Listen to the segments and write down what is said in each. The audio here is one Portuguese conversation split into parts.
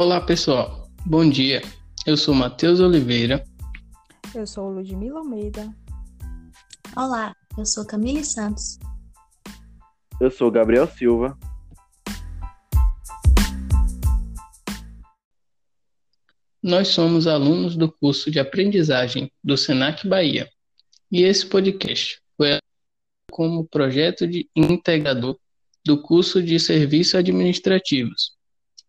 Olá, pessoal. Bom dia. Eu sou Matheus Oliveira. Eu sou Ludmila Almeida. Olá, eu sou Camille Santos. Eu sou Gabriel Silva. Nós somos alunos do curso de aprendizagem do Senac Bahia. E esse podcast foi como projeto de integrador do curso de Serviços Administrativos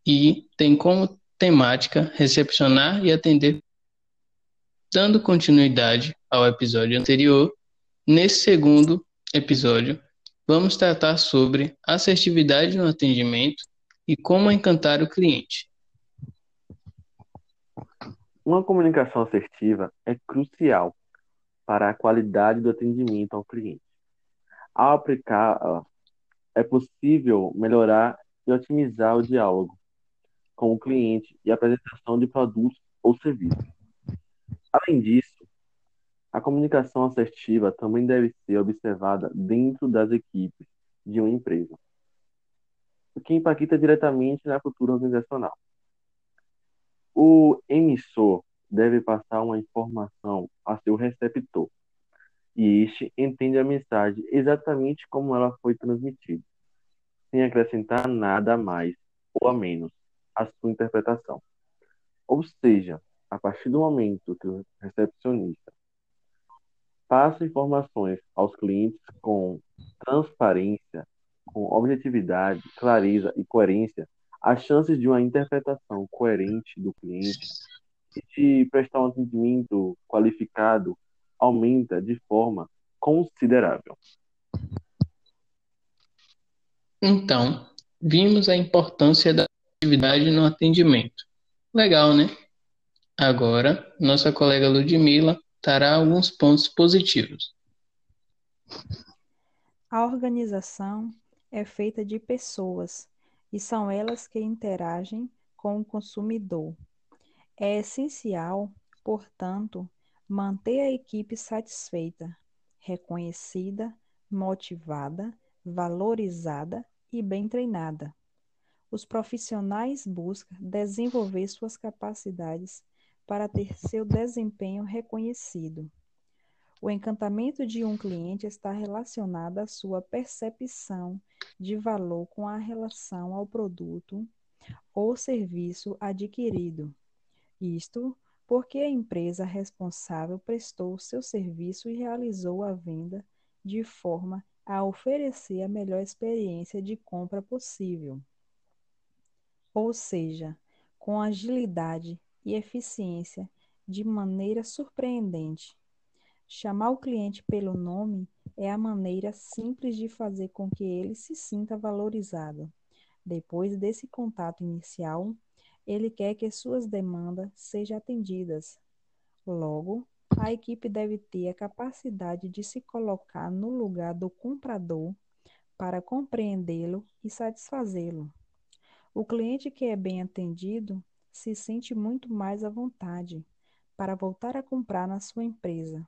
e tem como temática recepcionar e atender. Dando continuidade ao episódio anterior, nesse segundo episódio, vamos tratar sobre assertividade no atendimento e como encantar o cliente. Uma comunicação assertiva é crucial para a qualidade do atendimento ao cliente. Ao aplicá-la, é possível melhorar e otimizar o diálogo com o cliente e apresentação de produtos ou serviços. Além disso, a comunicação assertiva também deve ser observada dentro das equipes de uma empresa, o que impacta diretamente na cultura organizacional. O emissor deve passar uma informação a seu receptor, e este entende a mensagem exatamente como ela foi transmitida, sem acrescentar nada a mais ou a menos a sua interpretação. Ou seja, a partir do momento que o recepcionista passa informações aos clientes com transparência, com objetividade, clareza e coerência, as chances de uma interpretação coerente do cliente e de prestar um atendimento qualificado aumenta de forma considerável. Então, vimos a importância da atividade no atendimento. Legal, né? Agora, nossa colega Ludmila trará alguns pontos positivos. A organização é feita de pessoas e são elas que interagem com o consumidor. É essencial, portanto, manter a equipe satisfeita, reconhecida, motivada, valorizada e bem treinada os profissionais buscam desenvolver suas capacidades para ter seu desempenho reconhecido. O encantamento de um cliente está relacionado à sua percepção de valor com a relação ao produto ou serviço adquirido. Isto porque a empresa responsável prestou seu serviço e realizou a venda de forma a oferecer a melhor experiência de compra possível ou seja, com agilidade e eficiência de maneira surpreendente. Chamar o cliente pelo nome é a maneira simples de fazer com que ele se sinta valorizado. Depois desse contato inicial, ele quer que suas demandas sejam atendidas. Logo, a equipe deve ter a capacidade de se colocar no lugar do comprador para compreendê-lo e satisfazê-lo. O cliente que é bem atendido se sente muito mais à vontade para voltar a comprar na sua empresa.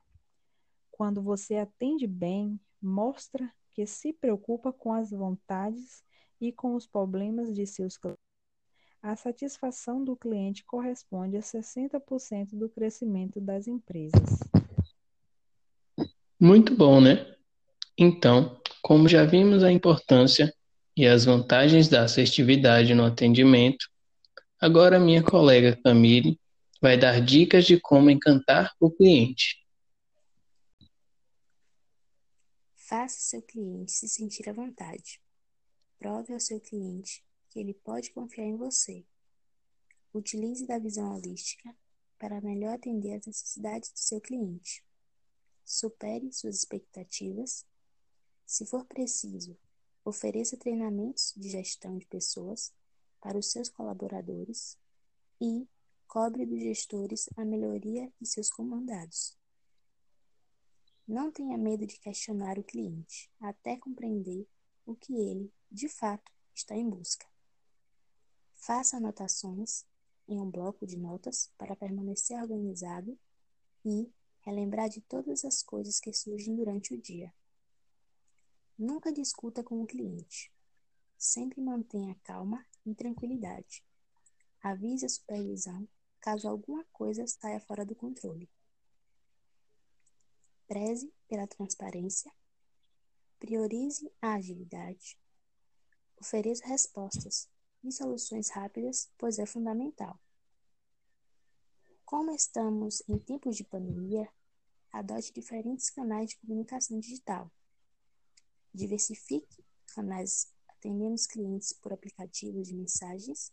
Quando você atende bem, mostra que se preocupa com as vontades e com os problemas de seus clientes. A satisfação do cliente corresponde a 60% do crescimento das empresas. Muito bom, né? Então, como já vimos a importância e as vantagens da assertividade no atendimento, agora minha colega Camille vai dar dicas de como encantar o cliente. Faça seu cliente se sentir à vontade. Prove ao seu cliente que ele pode confiar em você. Utilize da visão holística para melhor atender às necessidades do seu cliente. Supere suas expectativas. Se for preciso, Ofereça treinamentos de gestão de pessoas para os seus colaboradores e cobre dos gestores a melhoria de seus comandados. Não tenha medo de questionar o cliente até compreender o que ele, de fato, está em busca. Faça anotações em um bloco de notas para permanecer organizado e relembrar de todas as coisas que surgem durante o dia. Nunca discuta com o cliente. Sempre mantenha calma e tranquilidade. Avise a supervisão caso alguma coisa saia fora do controle. Preze pela transparência. Priorize a agilidade. Ofereça respostas e soluções rápidas, pois é fundamental. Como estamos em tempos de pandemia, adote diferentes canais de comunicação digital. Diversifique canais atendendo os clientes por aplicativos de mensagens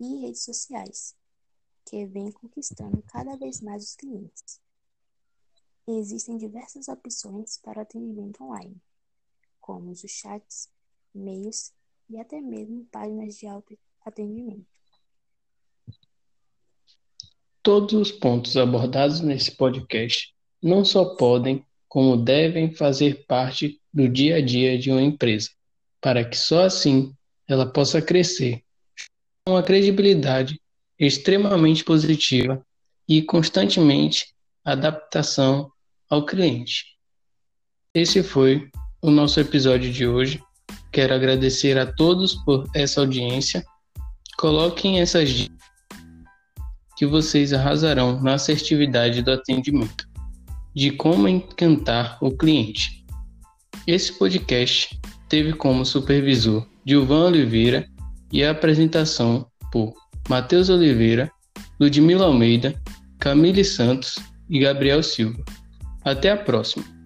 e redes sociais, que vem conquistando cada vez mais os clientes. Existem diversas opções para atendimento online, como os chats, e-mails e até mesmo páginas de autoatendimento. Todos os pontos abordados nesse podcast não só podem, como devem fazer parte do dia a dia de uma empresa, para que só assim ela possa crescer com uma credibilidade extremamente positiva e constantemente adaptação ao cliente. Esse foi o nosso episódio de hoje. Quero agradecer a todos por essa audiência. Coloquem essas dicas que vocês arrasarão na assertividade do atendimento, de como encantar o cliente. Esse podcast teve como supervisor Gilvan Oliveira e a apresentação por Matheus Oliveira, Ludmila Almeida, Camille Santos e Gabriel Silva. Até a próxima!